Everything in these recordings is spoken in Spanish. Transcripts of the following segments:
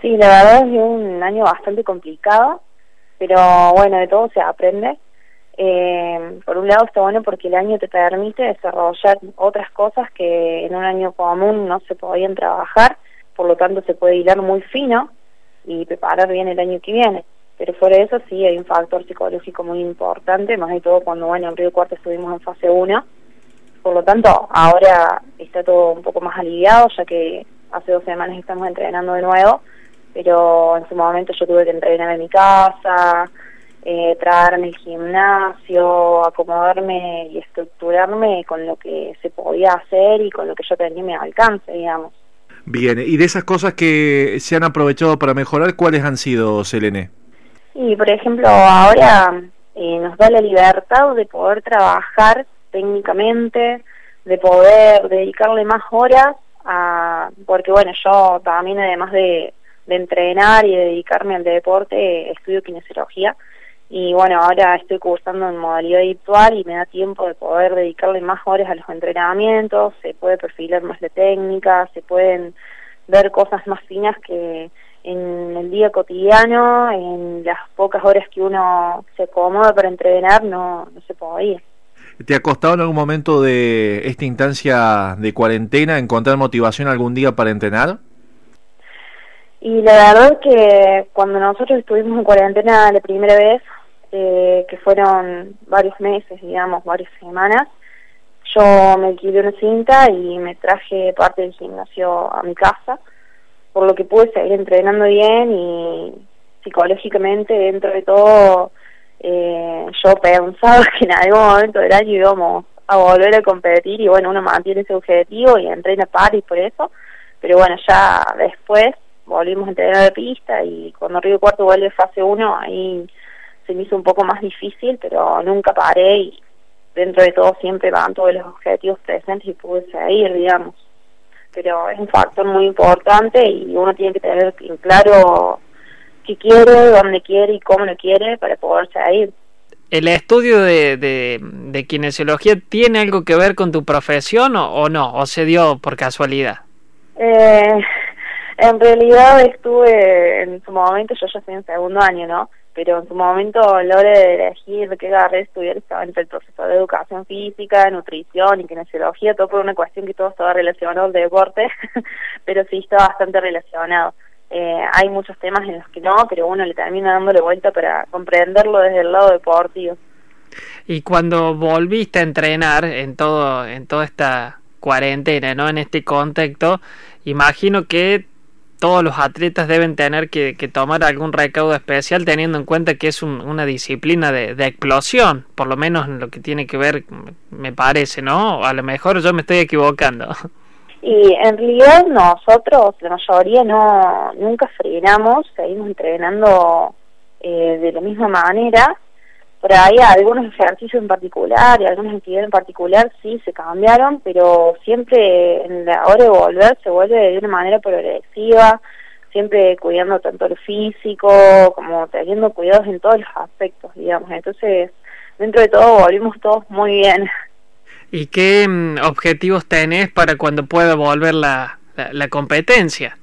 Sí, la verdad es un año bastante complicado, pero bueno, de todo se aprende. Eh, por un lado está bueno porque el año te permite desarrollar otras cosas que en un año común no se podían trabajar, por lo tanto se puede hilar muy fino y preparar bien el año que viene. Pero fuera de eso sí hay un factor psicológico muy importante, más de todo cuando bueno en Río Cuarto estuvimos en fase 1. Por lo tanto, ahora está todo un poco más aliviado, ya que hace dos semanas estamos entrenando de nuevo pero en su momento yo tuve que entrenar en mi casa, eh, traerme el gimnasio, acomodarme y estructurarme con lo que se podía hacer y con lo que yo tenía a mi alcance, digamos. Bien, y de esas cosas que se han aprovechado para mejorar, ¿cuáles han sido, Selene? Sí, por ejemplo, ahora eh, nos da la libertad de poder trabajar técnicamente, de poder dedicarle más horas a, porque bueno, yo también además de, de entrenar y de dedicarme al deporte, estudio kinesiología y bueno, ahora estoy cursando en modalidad virtual y me da tiempo de poder dedicarle más horas a los entrenamientos, se puede perfilar más la técnica, se pueden ver cosas más finas que en el día cotidiano, en las pocas horas que uno se acomoda para entrenar, no, no se podía. ¿Te ha costado en algún momento de esta instancia de cuarentena encontrar motivación algún día para entrenar? Y la verdad es que cuando nosotros estuvimos en cuarentena la primera vez, eh, que fueron varios meses, digamos, varias semanas, yo me alquilé una cinta y me traje parte del gimnasio a mi casa, por lo que pude seguir entrenando bien y psicológicamente dentro de todo eh, yo pensaba que en algún momento del año íbamos a volver a competir y bueno, uno mantiene ese objetivo y entrena par y por eso, pero bueno, ya después volvimos a entrenar de pista y cuando Río Cuarto vuelve fase 1 ahí se me hizo un poco más difícil, pero nunca paré y dentro de todo siempre van todos los objetivos presentes y pude seguir, digamos. Pero es un factor muy importante y uno tiene que tener en claro qué quiere, dónde quiere y cómo lo quiere para poder seguir. ¿El estudio de, de, de kinesiología tiene algo que ver con tu profesión o, o no? ¿O se dio por casualidad? Eh, en realidad estuve en su momento, yo ya estoy en segundo año, ¿no? Pero en su momento a la hora de elegir qué carrera estudiar estaba entre el profesor de educación física, nutrición y kinesiología, todo por una cuestión que todo estaba relacionado al deporte, pero sí está bastante relacionado. Eh, hay muchos temas en los que no, pero uno le termina dándole vuelta para comprenderlo desde el lado deportivo. Y cuando volviste a entrenar en todo en toda esta cuarentena, ¿no? En este contexto, imagino que todos los atletas deben tener que, tomar algún recaudo especial teniendo en cuenta que es una disciplina de, explosión, por lo menos en lo que tiene que ver, me parece, ¿no? A lo mejor yo me estoy equivocando. Y en realidad nosotros, la mayoría, no nunca frenamos, seguimos entrenando eh, de la misma manera por ahí algunos ejercicios en particular y algunas actividades en particular sí se cambiaron, pero siempre en la hora de volver se vuelve de una manera progresiva, siempre cuidando tanto el físico como teniendo cuidados en todos los aspectos, digamos. Entonces, dentro de todo volvimos todos muy bien. ¿Y qué mm, objetivos tenés para cuando pueda volver la, la, la competencia?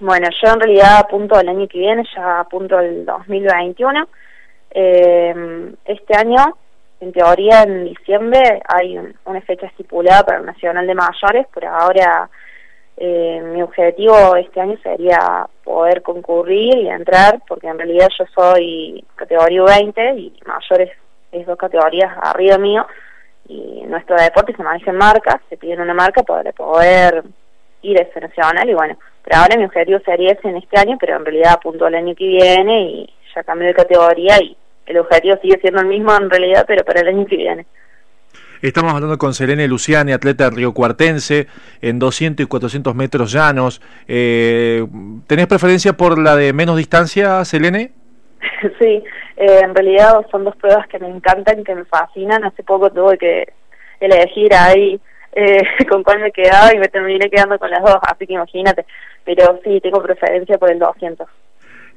Bueno, yo en realidad apunto al año que viene, ya apunto al 2021 eh, este año, en teoría, en diciembre hay una fecha estipulada para el Nacional de Mayores, pero ahora eh, mi objetivo este año sería poder concurrir y entrar, porque en realidad yo soy categoría 20 y mayores es dos categorías arriba mío, y nuestro deporte se maneja en marcas, se pide una marca para poder ir a ese nacional, y bueno, pero ahora mi objetivo sería ese en este año, pero en realidad apunto al año que viene y ya cambio de categoría y el objetivo sigue siendo el mismo en realidad, pero para el año que viene. Estamos hablando con Selene Luciani, atleta río cuartense, en 200 y 400 metros llanos. Eh, ¿Tenés preferencia por la de menos distancia, Selene? sí, eh, en realidad son dos pruebas que me encantan, que me fascinan. Hace poco tuve que elegir ahí eh, con cuál me quedaba y me terminé quedando con las dos, así que imagínate. Pero sí, tengo preferencia por el 200.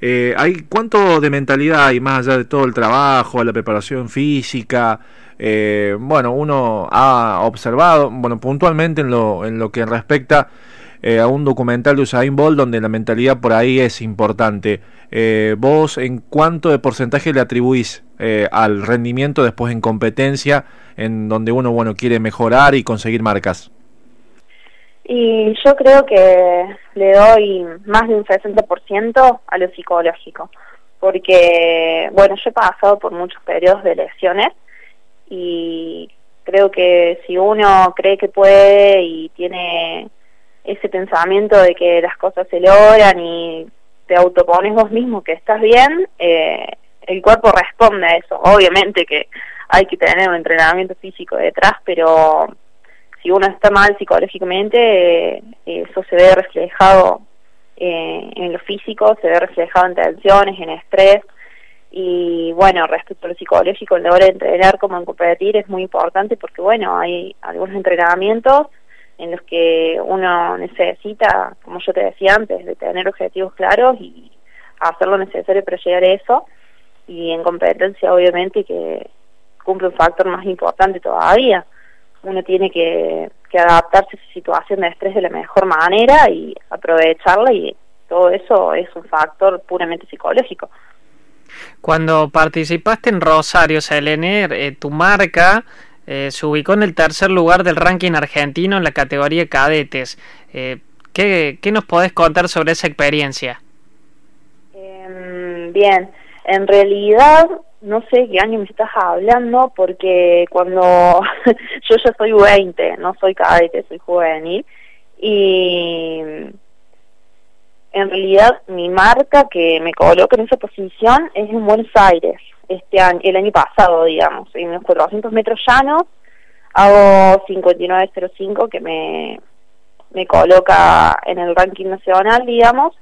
Eh, ¿hay ¿Cuánto de mentalidad hay más allá de todo el trabajo, la preparación física? Eh, bueno, uno ha observado, bueno, puntualmente en lo, en lo que respecta eh, a un documental de Usain Bolt donde la mentalidad por ahí es importante. Eh, ¿Vos en cuánto de porcentaje le atribuís eh, al rendimiento después en competencia, en donde uno bueno quiere mejorar y conseguir marcas? Y yo creo que le doy más de un 60% a lo psicológico, porque, bueno, yo he pasado por muchos periodos de lesiones y creo que si uno cree que puede y tiene ese pensamiento de que las cosas se logran y te autopones vos mismo que estás bien, eh, el cuerpo responde a eso. Obviamente que hay que tener un entrenamiento físico detrás, pero si uno está mal psicológicamente, eh, eso se ve reflejado eh, en lo físico, se ve reflejado en tensiones, en estrés. Y bueno, respecto a lo psicológico, en la hora de entrenar como en competir es muy importante porque, bueno, hay algunos entrenamientos en los que uno necesita, como yo te decía antes, de tener objetivos claros y hacer lo necesario para llegar a eso. Y en competencia, obviamente, que cumple un factor más importante todavía. Uno tiene que, que adaptarse a esa situación de estrés de la mejor manera y aprovecharla y todo eso es un factor puramente psicológico. Cuando participaste en Rosario, Selene, eh, tu marca eh, se ubicó en el tercer lugar del ranking argentino en la categoría cadetes. Eh, ¿qué, ¿qué, nos podés contar sobre esa experiencia? Eh, bien, en realidad no sé qué año me estás hablando porque cuando yo ya soy 20, no soy cadete, soy juvenil y en realidad mi marca que me coloca en esa posición es en Buenos Aires este año, el año pasado, digamos, en los 400 metros llanos hago 59.05 que me, me coloca en el ranking nacional, digamos,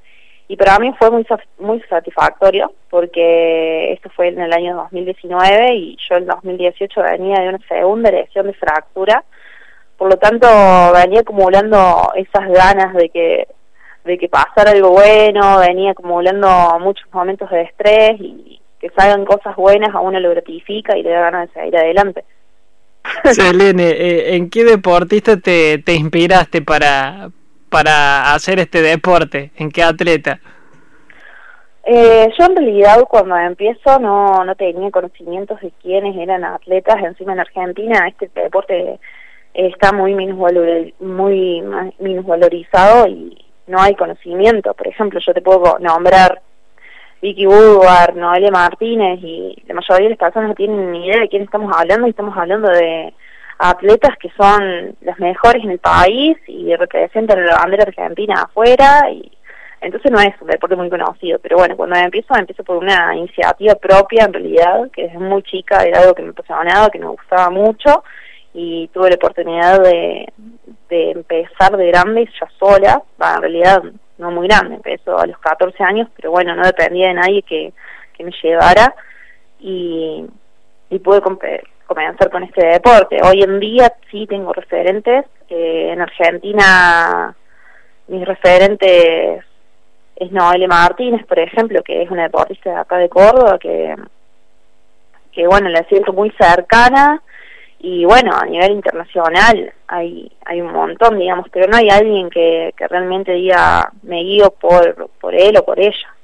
y para mí fue muy muy satisfactorio porque esto fue en el año 2019 y yo en 2018 venía de una segunda lesión de fractura, por lo tanto venía acumulando esas ganas de que de que pasara algo bueno, venía acumulando muchos momentos de estrés y que salgan cosas buenas a uno lo gratifica y le da ganas de seguir adelante. Selene, eh, ¿en qué deportista te, te inspiraste para, para hacer este deporte? ¿En qué atleta? Eh, yo en realidad cuando empiezo no, no tenía conocimientos de quiénes eran atletas. Encima en Argentina este deporte está muy muy minusvalorizado y no hay conocimiento. Por ejemplo, yo te puedo nombrar Vicky Woodward, Noelia Martínez y la mayoría de las personas no tienen ni idea de quién estamos hablando y estamos hablando de atletas que son las mejores en el país y representan la bandera argentina afuera y entonces no es un deporte muy conocido, pero bueno, cuando empiezo, empiezo por una iniciativa propia en realidad, que desde muy chica era algo que me apasionaba, que me gustaba mucho y tuve la oportunidad de, de empezar de grande ya sola, en realidad no muy grande, empezó a los 14 años, pero bueno, no dependía de nadie que, que me llevara y, y pude comenzar con este deporte. Hoy en día sí tengo referentes, eh, en Argentina mis referentes es Noelia Martínez, por ejemplo, que es una deportista de acá de Córdoba, que, que bueno, la siento muy cercana, y bueno, a nivel internacional hay, hay un montón, digamos, pero no hay alguien que, que realmente diga me guío por, por él o por ella.